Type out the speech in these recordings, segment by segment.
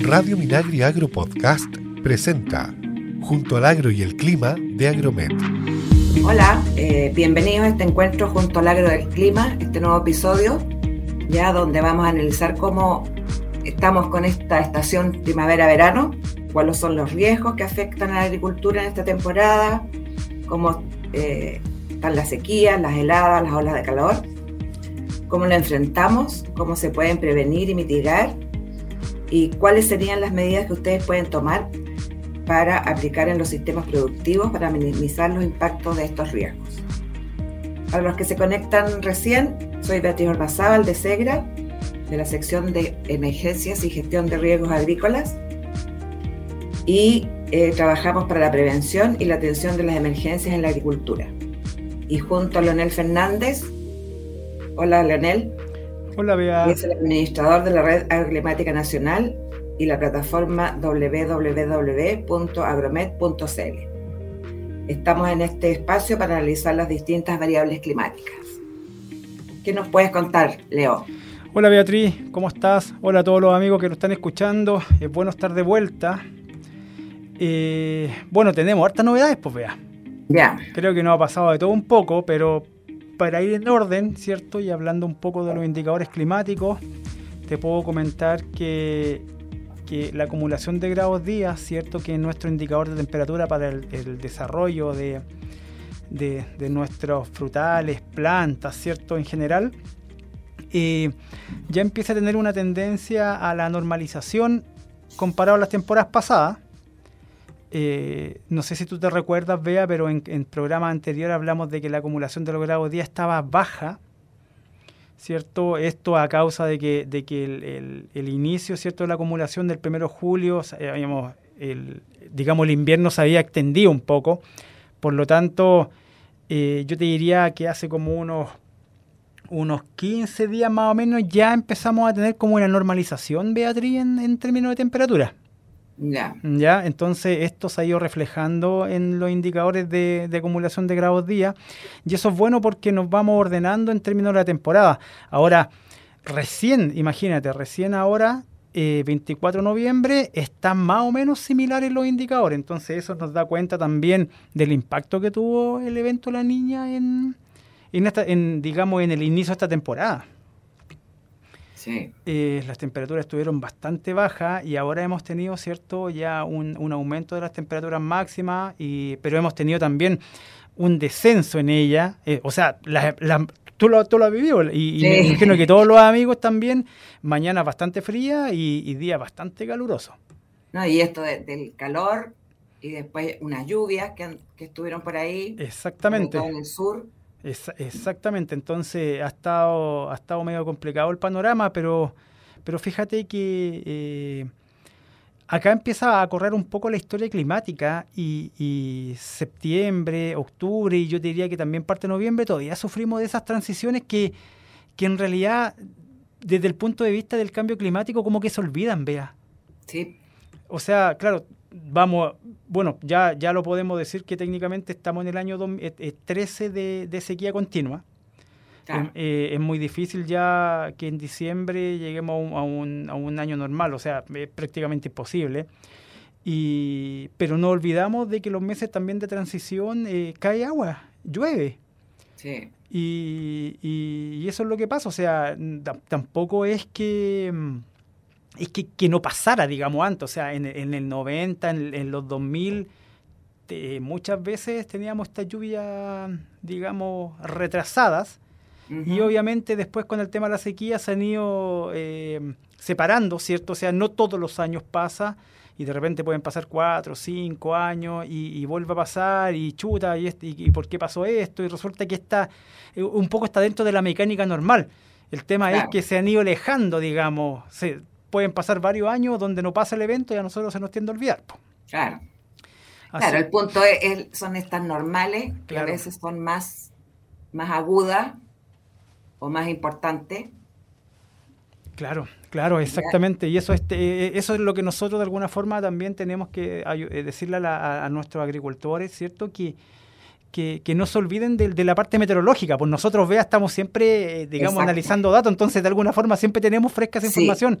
Radio Minagri Agro Podcast presenta Junto al Agro y el Clima de Agromet. Hola, eh, bienvenidos a este encuentro junto al Agro y el Clima, este nuevo episodio, ya donde vamos a analizar cómo estamos con esta estación primavera-verano, cuáles son los riesgos que afectan a la agricultura en esta temporada, cómo eh, están las sequías, las heladas, las olas de calor, cómo lo enfrentamos, cómo se pueden prevenir y mitigar y cuáles serían las medidas que ustedes pueden tomar para aplicar en los sistemas productivos para minimizar los impactos de estos riesgos. Para los que se conectan recién, soy Beatriz Orbazábal de SEGRA, de la sección de emergencias y gestión de riesgos agrícolas, y eh, trabajamos para la prevención y la atención de las emergencias en la agricultura. Y junto a Leonel Fernández, hola Leonel, Hola, Bea. Es el administrador de la Red Agroclimática Nacional y la plataforma www.agromet.cl. Estamos en este espacio para analizar las distintas variables climáticas. ¿Qué nos puedes contar, Leo? Hola Beatriz, ¿cómo estás? Hola a todos los amigos que nos están escuchando. Es bueno estar de vuelta. Eh, bueno, tenemos hartas novedades, pues vea. Ya. Creo que nos ha pasado de todo un poco, pero para ir en orden, ¿cierto? Y hablando un poco de los indicadores climáticos, te puedo comentar que, la acumulación de grados días, ¿cierto? Que es nuestro indicador de temperatura para el, desarrollo de, de, nuestros frutales, plantas, ¿cierto? En general, eh, ya empieza a tener una tendencia a la normalización comparado a las temporadas pasadas. Eh, no sé si tú te recuerdas, Bea, pero en, en programas anteriores hablamos de que la acumulación de los grados día estaba baja, ¿cierto? Esto a causa de que, el, inicio, ¿cierto?, de la acumulación del 1 de julio, digamos, el invierno se había extendido un poco. Por lo tanto, eh, yo te diría que hace como unos, unos 15 días más o menos ya empezamos a tener como una normalización, Beatriz, en términos de temperatura. Ya. Entonces esto se ha ido reflejando en los indicadores de, acumulación de grados día y eso es bueno porque nos vamos ordenando en términos de la temporada. Ahora, recién, imagínate, recién ahora, 24 eh, de noviembre, están más o menos similares los indicadores, entonces eso nos da cuenta también del impacto que tuvo el evento La Niña en, en digamos, en el inicio de esta temporada. Eh, las temperaturas estuvieron bastante bajas y ahora hemos tenido, ¿cierto?, ya un, aumento de las temperaturas máximas, y, pero hemos tenido también un descenso en ella. Eh, o sea, tú, lo, tú lo has vivido y, me imagino que todos los amigos también, mañana bastante fría y, y día bastante caluroso. No, y esto del calor y después unas lluvias que, que estuvieron por ahí. Exactamente. En el sur exactamente, entonces ha estado, ha estado medio complicado el panorama, pero, pero fíjate que eh, acá empieza a correr un poco la historia climática y, septiembre, octubre y yo diría que también parte de noviembre todavía sufrimos de esas transiciones que, que en realidad desde el punto de vista del cambio climático como que se olvidan, vea. Sí. O sea, claro, vamos, bueno, ya, ya lo podemos decir que técnicamente estamos en el año 13 eh, eh, de, sequía continua. Eh, es muy difícil ya que en diciembre lleguemos a un, a un, año normal, o sea, es prácticamente imposible. Y, pero no olvidamos de que los meses también de transición cae agua, llueve. Sí. Y, y, eso es lo que pasa, o sea, tampoco es que mm, es que, que, no pasara, digamos, antes. O sea, en, en el 90, en, los 2000, muchas veces teníamos estas lluvias, digamos, retrasadas. Y obviamente después con el tema de la sequía se han ido eh, separando, ¿cierto? O sea, no todos los años pasa y de repente pueden pasar cuatro, cinco años y, vuelve a pasar y chuta y, este, y, por qué pasó esto y resulta que está eh, un poco está dentro de la mecánica normal. El tema es que se han ido alejando, digamos, se, pueden pasar varios años donde no pasa el evento y a nosotros se nos tiende a olvidar. Claro. Claro, el punto es, son estas normales, que a veces son más, más agudas o más importantes. Claro, claro, exactamente. Y eso, este, eso es lo que nosotros de alguna forma también tenemos que eh, decirle a, nuestros agricultores, ¿cierto? Que, que, no se olviden de, la parte meteorológica. Pues nosotros, vea, estamos siempre, eh, digamos, analizando datos, entonces de alguna forma siempre tenemos fresca esa información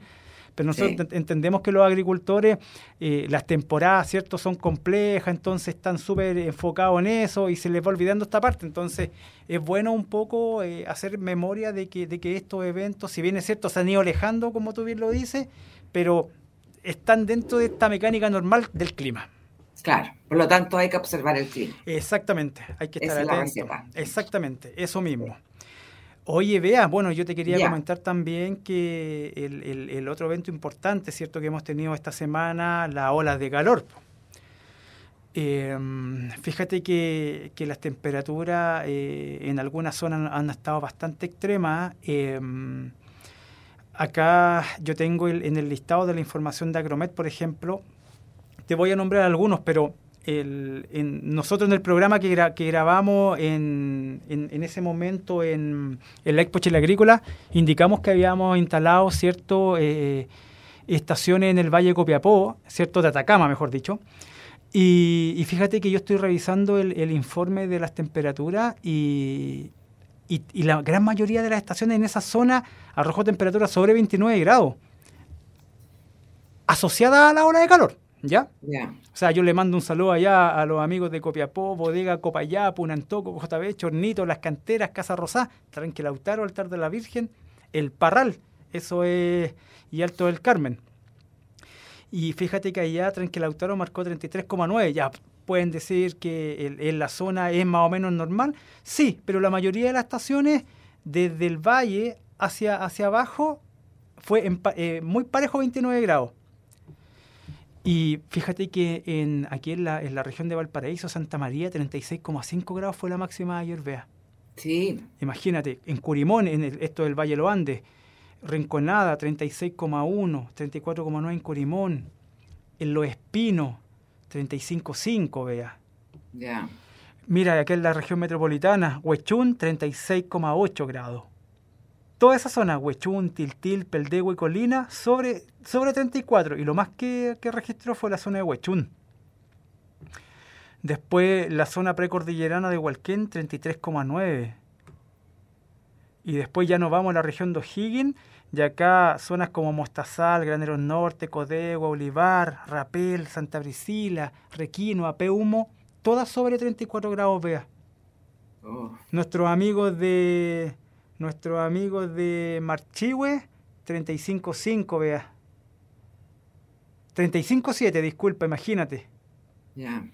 pero nosotros entendemos que los agricultores, eh, las temporadas, ¿cierto?, son complejas, entonces están súper enfocados en eso y se les va olvidando esta parte. Entonces, es bueno un poco eh, hacer memoria de que, de que estos eventos, si bien es cierto, se han ido alejando, como tú bien lo dices, pero están dentro de esta mecánica normal del clima. Claro, por lo tanto hay que observar el clima. Exactamente, hay que estar atentos. Exactamente, eso mismo. Oye, vea, bueno, yo te quería comentar también que el, otro evento importante, ¿cierto?, que hemos tenido esta semana, la ola de calor. Em, fíjate que, las temperaturas eh, en algunas zonas han estado bastante extremas. Em, acá yo tengo en el listado de la información de Agromet, por ejemplo, te voy a nombrar algunos, pero nosotros en el programa que, grabamos en, ese momento en, la Expo Chile Agrícola, indicamos que habíamos instalado ciertas eh, estaciones en el Valle Copiapó, cierto de Atacama, mejor dicho. Y, fíjate que yo estoy revisando el, informe de las temperaturas y, y, la gran mayoría de las estaciones en esa zona arrojó temperaturas sobre 29 grados, asociada a la ola de calor. ¿Ya? O sea, yo le mando un saludo allá a los amigos de Copiapó, Bodega Copayá, Punantoco, JB, Chornito, Las Canteras, Casa Rosá, Tranquilautaro, Altar de la Virgen, El Parral, eso es, y Alto del Carmen. Y fíjate que allá Tranquilautaro marcó 33,9, ya pueden decir que en la zona es más o menos normal, sí, pero la mayoría de las estaciones desde el valle hacia, hacia abajo fue eh, muy parejo 29 grados. Y fíjate que en, aquí en la, en la región de Valparaíso, Santa María, 36,5 grados fue la máxima ayer, vea. Sí. Imagínate, en Curimón, en esto del Valle de los Andes, Rinconada, 36,1, 34,9 en Curimón, en Los Espinos, 35,5, vea. Ya. Mira, aquí en la región metropolitana, Huechún, 36,8 grados toda esa zona, Huechún, Tiltil, Peldegua y Colina, sobre, sobre 34. Y lo más que, registró fue la zona de Huechún. Después la zona precordillerana de Hualquén, 33,9. Y después ya nos vamos a la región de O'Higgins, y acá zonas como Mostazal, Graneros Norte, Codegua, Olivar, Rapel, Santa Brisila, Requino, Apeumo, todas sobre 34 grados, vea. Oh. Nuestros amigos de, nuestros amigos de Marchihue, 35.5, vea. 35.7, disculpa, imagínate. Ya.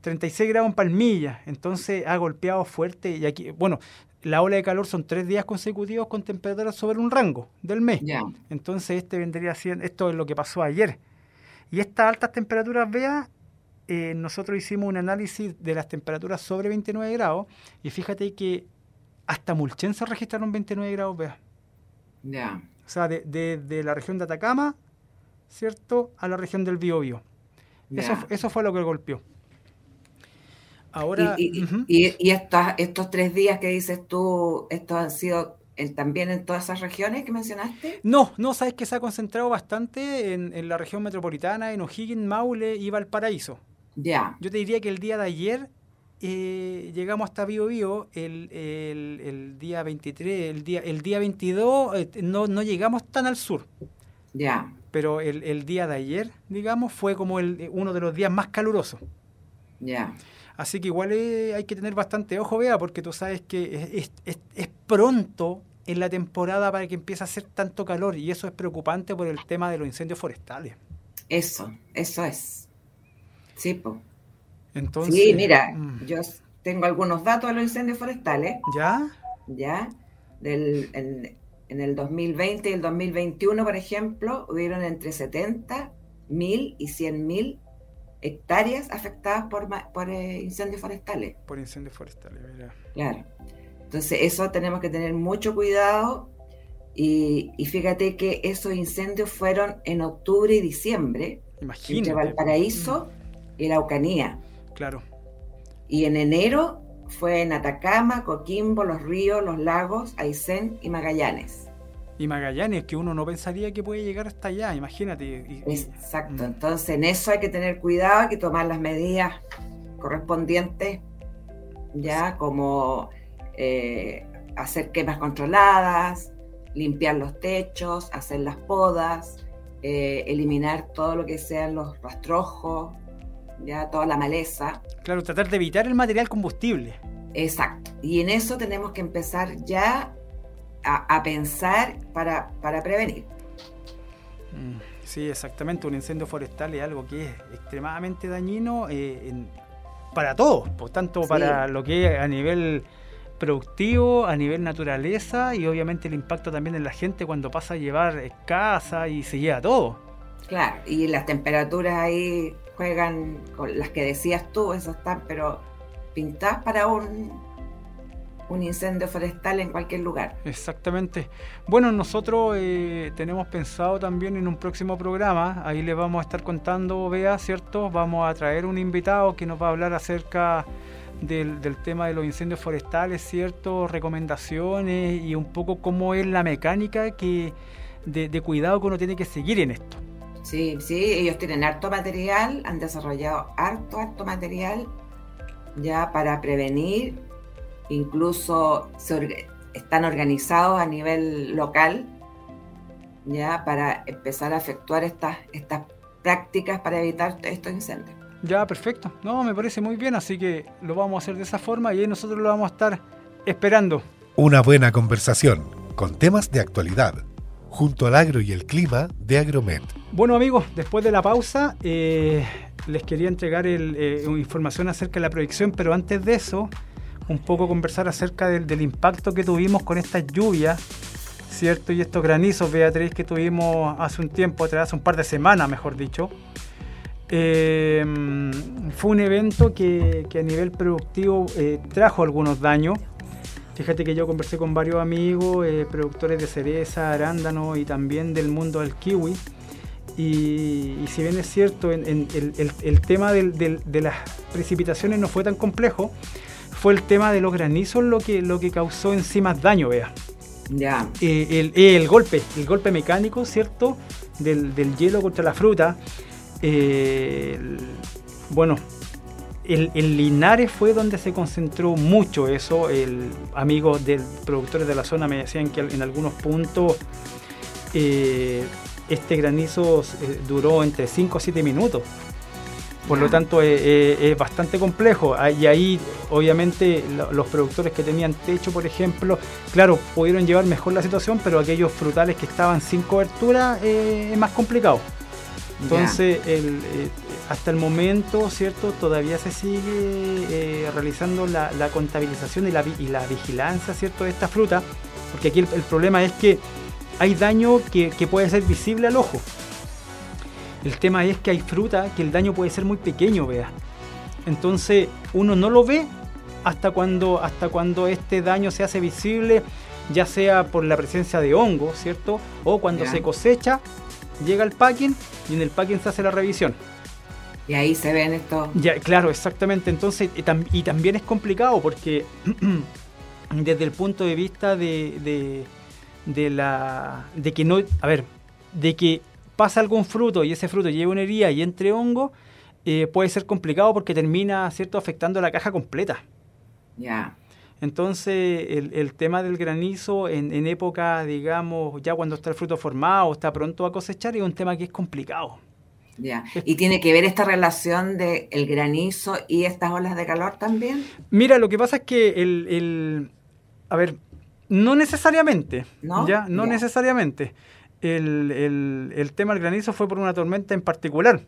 36 grados en Palmilla, entonces ha golpeado fuerte y aquí, bueno, la ola de calor son tres días consecutivos con temperaturas sobre un rango del mes. Entonces este vendría siendo, esto es lo que pasó ayer. Y estas altas temperaturas, vea, eh, nosotros hicimos un análisis de las temperaturas sobre 29 grados y fíjate que hasta Mulchen se registraron 29 grados, vea. Ya. O sea, de, la región de Atacama, ¿cierto? A la región del Biobío. Eso, eso fue lo que golpeó. Ahora. Y, estos tres días que dices tú, ¿estos han sido también en todas esas regiones que mencionaste? No, no, sabes que se ha concentrado bastante en, en la región metropolitana, en O'Higgins, Maule y Valparaíso. Ya. Yo te diría que el día de ayer eh, llegamos hasta Bio Bio el, el, día 23, el día, el día 22 eh, no, no llegamos tan al sur. Ya. Pero el, el, día de ayer, digamos, fue como el, uno de los días más calurosos. Ya. Así que igual eh, hay que tener bastante ojo, vea, porque tú sabes que es, es, es, pronto en la temporada para que empiece a hacer tanto calor y eso es preocupante por el tema de los incendios forestales. Eso, eso es. Sí, sí, mira, mm. yo tengo algunos datos de los incendios forestales. ¿Ya? Ya. Del, en, el 2020 y el 2021, por ejemplo, hubieron entre 70 mil y 100 mil hectáreas afectadas por, por eh, incendios forestales. Por incendios forestales, mira. Claro. Entonces, eso tenemos que tener mucho cuidado. Y, fíjate que esos incendios fueron en octubre y diciembre. Imagínate. Entre Valparaíso mm. y la Aucanía. Claro. Y en enero fue en Atacama, Coquimbo, Los Ríos, Los Lagos, Aysén y Magallanes. Y Magallanes, que uno no pensaría que puede llegar hasta allá, imagínate. Exacto, mm. entonces en eso hay que tener cuidado, hay que tomar las medidas correspondientes, ya como eh, hacer quemas controladas, limpiar los techos, hacer las podas, eh, eliminar todo lo que sean los rastrojos, ya toda la maleza. Claro, tratar de evitar el material combustible. Exacto. Y en eso tenemos que empezar ya a, pensar para, para prevenir. Mm, sí, exactamente. Un incendio forestal es algo que es extremadamente dañino eh, para todos, por tanto para lo que es a nivel productivo, a nivel naturaleza y obviamente el impacto también en la gente cuando pasa a llevar casa y se lleva todo. Claro, y las temperaturas ahí juegan con las que decías tú, esas están, pero pintadas para un, un incendio forestal en cualquier lugar. Exactamente. Bueno, nosotros eh, tenemos pensado también en un próximo programa, ahí les vamos a estar contando, vea, ¿cierto? Vamos a traer un invitado que nos va a hablar acerca del, tema de los incendios forestales, ¿cierto? Recomendaciones y un poco cómo es la mecánica que de, de cuidado que uno tiene que seguir en esto. Sí, sí, ellos tienen harto material, han desarrollado harto, harto material ya para prevenir, incluso están organizados a nivel local ya para empezar a efectuar estas, estas prácticas para evitar estos incendios. Ya, perfecto. No, me parece muy bien, así que lo vamos a hacer de esa forma y ahí nosotros lo vamos a estar esperando. Una buena conversación con temas de actualidad junto al agro y el clima de Agromet. Bueno amigos, después de la pausa eh, les quería entregar eh, información acerca de la proyección, pero antes de eso, un poco conversar acerca del, impacto que tuvimos con estas lluvias, ¿cierto? Y estos granizos, Beatriz, que tuvimos hace un tiempo atrás, hace un par de semanas, mejor dicho. Eh, fue un evento que, que a nivel productivo trajo algunos daños Fíjate que yo conversé con varios amigos, eh, productores de cereza, arándano y también del mundo del kiwi. Y, si bien es cierto, en, el, tema de las precipitaciones no fue tan complejo, fue el tema de los granizos lo que, lo que causó en sí más daño, vea. Ya. Eh, el, golpe, el golpe mecánico, ¿cierto? Del, hielo contra la fruta. Eh, bueno, en, Linares fue donde se concentró mucho eso. El amigo del productores de la zona me decían que en algunos puntos eh, este granizo eh, duró entre 5 a 7 minutos. Por lo tanto, eh, es bastante complejo. Ah, y ahí, obviamente, los productores que tenían techo, por ejemplo, claro, pudieron llevar mejor la situación, pero aquellos frutales que estaban sin cobertura es más complicado. Entonces, el, hasta el momento, ¿cierto? Todavía se sigue eh, realizando la, contabilización y la, vigilancia, ¿cierto? De esta fruta, porque aquí el, problema es que hay daño que, puede ser visible al ojo. El tema es que hay fruta que el daño puede ser muy pequeño, vea. Entonces, uno no lo ve hasta cuando, hasta cuando este daño se hace visible, ya sea por la presencia de hongo, ¿cierto? O cuando se cosecha, llega el packing y en el packing se hace la revisión. Y ahí se ven esto. Ya, claro, exactamente. Entonces, y, también es complicado porque desde el punto de vista de, de, la. de que no. A ver, de que pasa algún fruto y ese fruto lleva una herida y entre hongo, eh, puede ser complicado porque termina, ¿cierto?, afectando la caja completa. Ya. Entonces, el, el, tema del granizo en, en, época, digamos, ya cuando está el fruto formado, está pronto a cosechar, es un tema que es complicado. Ya. ¿Y tiene que ver esta relación del el granizo y estas olas de calor también? Mira, lo que pasa es que el, a ver, no necesariamente, ¿no? ¿ya? No necesariamente. El, tema del granizo fue por una tormenta en particular.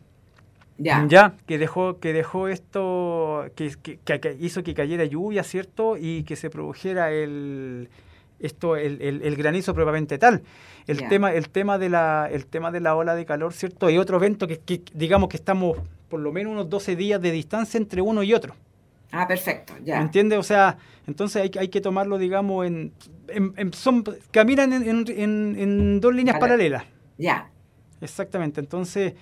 Ya. ya. que dejó, que dejó esto, que, que, hizo que cayera lluvia, ¿cierto? Y que se produjera el, esto, el, el, granizo propiamente tal. El, tema, el, tema de la, el tema de la ola de calor, ¿cierto? Hay otro evento que, digamos que estamos por lo menos unos 12 días de distancia entre uno y otro. Ah, perfecto, ya. ¿Me entiendes? O sea, entonces hay, hay que tomarlo, digamos, en, son, caminan en, en, dos líneas paralelas. Ya. Exactamente, entonces...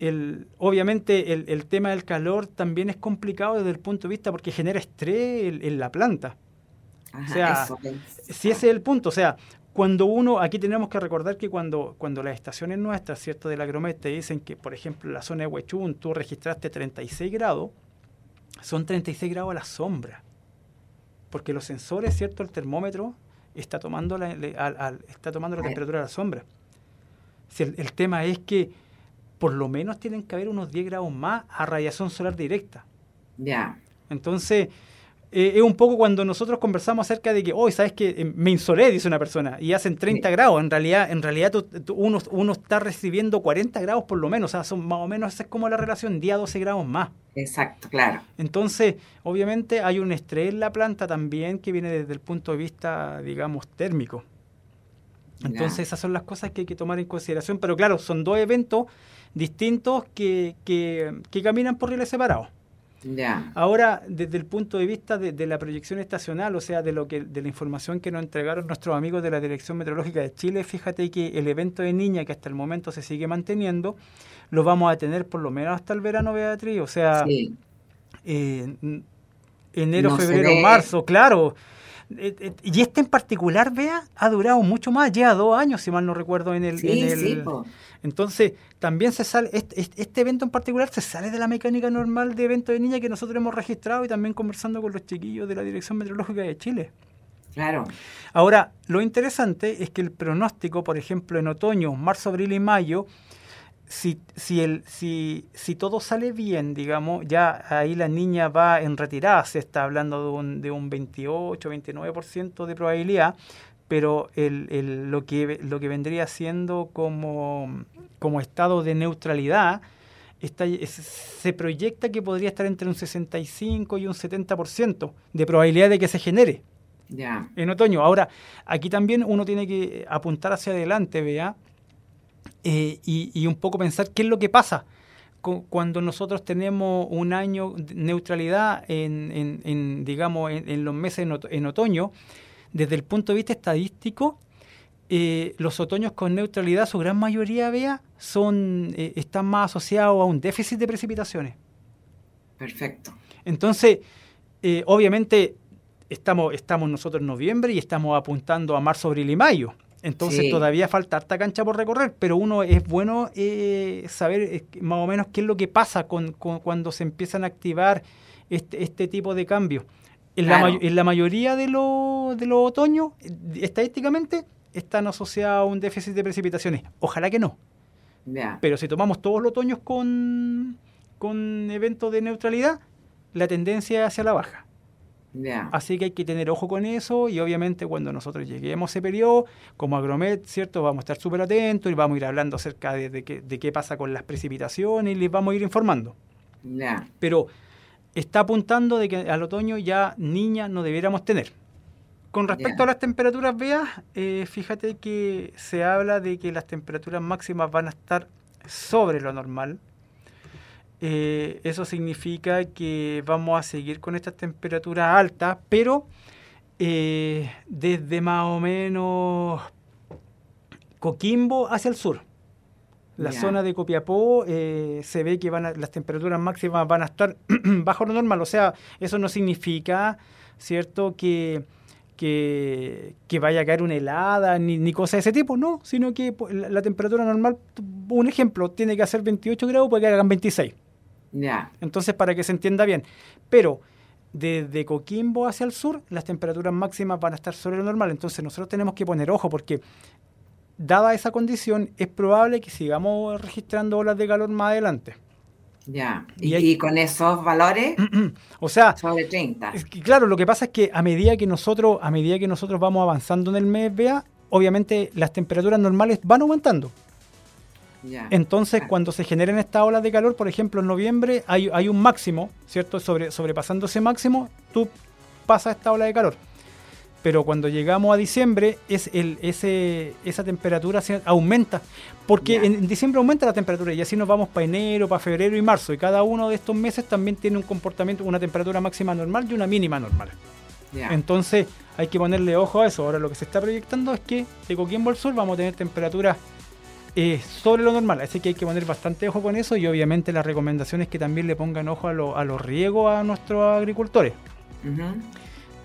El, obviamente el, el, tema del calor también es complicado desde el punto de vista porque genera estrés en la planta o sea, si ese es el punto, o sea, cuando uno, aquí tenemos que recordar que cuando, cuando las estaciones nuestras, ¿cierto? De la Gromet te dicen que, por ejemplo, en la zona de Huechún tú registraste 36 grados, son 36 grados a la sombra. Porque los sensores, ¿cierto? El termómetro está tomando la, está tomando la temperatura a la sombra. Si el, tema es que por lo menos tienen que haber unos 10 grados más a radiación solar directa. Ya. Entonces, eh, es un poco cuando nosotros conversamos acerca de que, hoy, ¿sabes que eh, Me insolé, dice una persona, y hacen 30 grados. En realidad, en realidad uno, uno, está recibiendo 40 grados por lo menos. O sea, son más o menos, esa es como la relación, día 12 grados más. Exacto, claro. Entonces, obviamente hay un estrés en la planta también que viene desde el punto de vista, digamos, térmico. Entonces, esas son las cosas que hay que tomar en consideración. Pero claro, son dos eventos distintos que, que, que caminan por rieles separados. Ahora, desde el punto de vista de, la proyección estacional, o sea, de lo que de la información que nos entregaron nuestros amigos de la Dirección Meteorológica de Chile, fíjate que el evento de niña que hasta el momento se sigue manteniendo, lo vamos a tener por lo menos hasta el verano, Beatriz, o sea, eh, enero, febrero, marzo, claro. Eh, eh, y este en particular, vea, ha durado mucho más, lleva dos años, si mal no recuerdo, en el... entonces, también se sale, este, este, evento en particular se sale de la mecánica normal de evento de niña que nosotros hemos registrado y también conversando con los chiquillos de la Dirección Meteorológica de Chile. Claro. Ahora, lo interesante es que el pronóstico, por ejemplo, en otoño, marzo, abril y mayo, si, si, el, si, si todo sale bien, digamos, ya ahí la niña va en retirada, se está hablando de un, de un 28, 29% de probabilidad, pero el, el, lo, que, lo que vendría siendo como, como estado de neutralidad, está, se proyecta que podría estar entre un 65 y un 70% de probabilidad de que se genere en otoño. Ahora, aquí también uno tiene que apuntar hacia adelante, vea, eh, y, un poco pensar qué es lo que pasa cuando nosotros tenemos un año de neutralidad en, digamos, en, los meses en, otoño, desde el punto de vista estadístico, eh, los otoños con neutralidad, su gran mayoría, vea, son, eh, están más asociados a un déficit de precipitaciones. Perfecto. Entonces, obviamente, estamos, estamos nosotros en noviembre y estamos apuntando a marzo, abril y mayo. Entonces todavía falta harta cancha por recorrer, pero uno es bueno eh, saber eh, más o menos qué es lo que pasa con, cuando se empiezan a activar este, este tipo de cambios. En, la, en la mayoría de, los de los otoños, estadísticamente, están asociados a un déficit de precipitaciones. Ojalá que no. Pero si tomamos todos los otoños con, con eventos de neutralidad, la tendencia es hacia la baja. Así que hay que tener ojo con eso y obviamente cuando nosotros lleguemos a ese periodo, como Agromet, ¿cierto? Vamos a estar súper atentos y vamos a ir hablando acerca de, qué, pasa con las precipitaciones y les vamos a ir informando. Pero está apuntando de que al otoño ya niñas no debiéramos tener. Con respecto a las temperaturas, veas, eh, fíjate que se habla de que las temperaturas máximas van a estar sobre lo normal, eh, eso significa que vamos a seguir con estas temperaturas altas, pero eh, desde más o menos Coquimbo hacia el sur. La zona de Copiapó eh, se ve que van las temperaturas máximas van a estar bajo lo normal. O sea, eso no significa, ¿cierto?, que, que, vaya a caer una helada ni, ni cosa de ese tipo, no, sino que la, la, temperatura normal, un ejemplo, tiene que hacer 28 grados, puede que hagan 26. Entonces, para que se entienda bien. Pero desde Coquimbo hacia el sur, las temperaturas máximas van a estar sobre lo normal. Entonces, nosotros tenemos que poner ojo porque, dada esa condición, es probable que sigamos registrando olas de calor más adelante. Ya, y, con esos valores, o sea, sobre 30. claro, lo que pasa es que a medida que nosotros, a medida que nosotros vamos avanzando en el mes, vea, obviamente las temperaturas normales van aumentando. Entonces, cuando se generan estas olas de calor, por ejemplo, en noviembre hay, hay un máximo, ¿cierto? Sobre, sobrepasando ese máximo, tú pasas esta ola de calor. Pero cuando llegamos a diciembre, es el, ese, esa temperatura aumenta. Porque en, diciembre aumenta la temperatura y así nos vamos para enero, para febrero y marzo. Y cada uno de estos meses también tiene un comportamiento, una temperatura máxima normal y una mínima normal. Entonces hay que ponerle ojo a eso. Ahora lo que se está proyectando es que de Coquimbo al sur vamos a tener temperaturas es sobre lo normal, así que hay que poner bastante ojo con eso y obviamente la recomendación es que también le pongan ojo a, a los riegos a nuestros agricultores.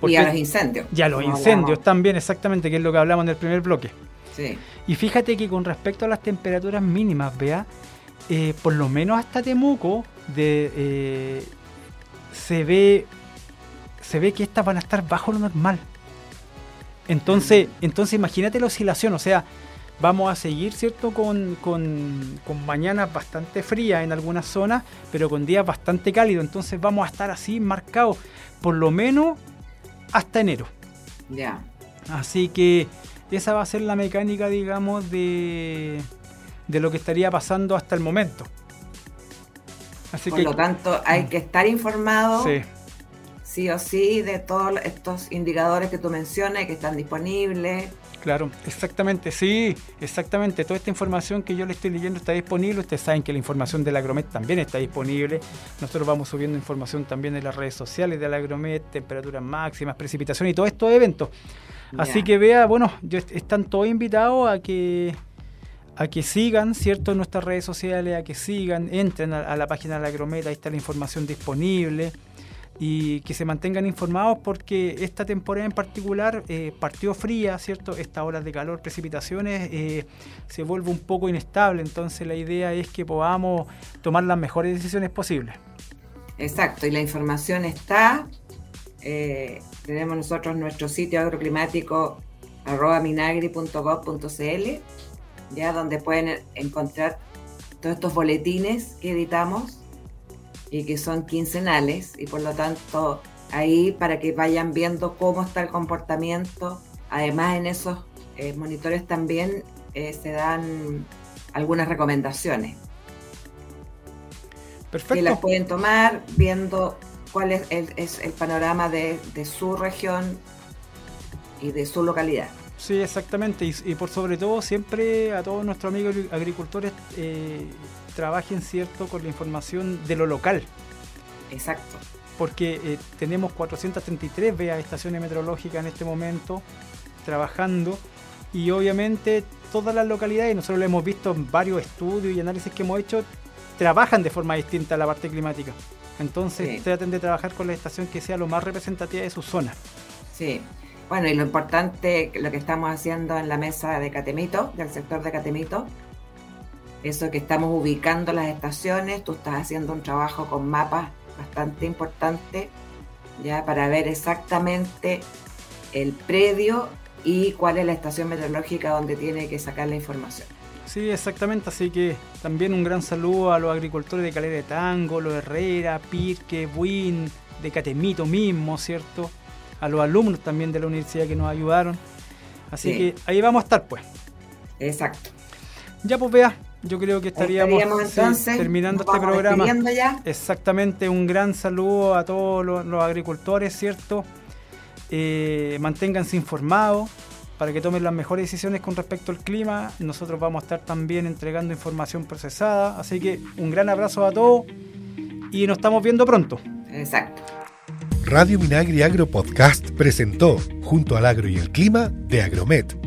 Y a los incendios. Y a los incendios también, exactamente, que es lo que hablamos en el primer bloque. Sí. Y fíjate que con respecto a las temperaturas mínimas, vea, eh, por lo menos hasta Temuco de, eh, se ve se ve que estas van a estar bajo lo normal. Entonces, entonces imagínate la oscilación, o sea, vamos a seguir, ¿cierto? Con, con, con mañanas bastante frías en algunas zonas, pero con días bastante cálidos. Entonces vamos a estar así marcados, por lo menos hasta enero. Ya. Así que esa va a ser la mecánica, digamos, de, de lo que estaría pasando hasta el momento. Así Por lo tanto, hay que estar informado sí. sí o sí de todos estos indicadores que tú mencionas que están disponibles. Claro, exactamente, sí, exactamente. Toda esta información que yo le estoy leyendo está disponible. Ustedes saben que la información del Agromet también está disponible. Nosotros vamos subiendo información también en las redes sociales del Agromet, temperaturas máximas, precipitación y todos estos eventos. Así que vea, bueno, están todos invitados a que a que sigan, ¿cierto? En nuestras redes sociales, a que sigan, entren a, la página de la Agromet, ahí está la información disponible y que se mantengan informados porque esta temporada en particular eh, partió fría, ¿cierto? Estas horas de calor, precipitaciones, eh, se vuelve un poco inestable, entonces la idea es que podamos tomar las mejores decisiones posibles. Exacto, y la información está, eh, tenemos nosotros nuestro sitio agroclimático arroba minagri.gov.cl ya donde pueden encontrar todos estos boletines que editamos y que son quincenales y por lo tanto ahí para que vayan viendo cómo está el comportamiento. Además en esos eh, monitores también eh, se dan algunas recomendaciones. Perfecto. Que las pueden tomar viendo cuál es el, panorama de su región y de su localidad. Sí, exactamente. Y, por sobre todo, siempre a todos nuestros amigos agricultores eh, trabajen cierto con la información de lo local. Exacto. Porque eh, tenemos 433 vea estaciones meteorológicas en este momento trabajando y obviamente todas las localidades, nosotros lo hemos visto en varios estudios y análisis que hemos hecho, trabajan de forma distinta la parte climática. Entonces traten de trabajar con la estación que sea lo más representativa de su zona. Sí, bueno, y lo importante, lo que estamos haciendo en la mesa de Catemito, del sector de Catemito, eso que estamos ubicando las estaciones, tú estás haciendo un trabajo con mapas bastante importante, ya para ver exactamente el predio y cuál es la estación meteorológica donde tiene que sacar la información. Sí, exactamente, así que también un gran saludo a los agricultores de Calera de Tango, los Herrera, Pirque, Buin, de Catemito mismo, ¿cierto? a los alumnos también de la universidad que nos ayudaron. Así que ahí vamos a estar, pues. Exacto. Ya, pues vea, yo creo que estaríamos, terminando este programa. Ya. Exactamente, un gran saludo a todos los, agricultores, ¿cierto? Eh, manténganse informados para que tomen las mejores decisiones con respecto al clima. Nosotros vamos a estar también entregando información procesada. Así que un gran abrazo a todos y nos estamos viendo pronto. Exacto. Radio Minagri Agro Podcast presentó, junto al agro y el clima, de Agromet.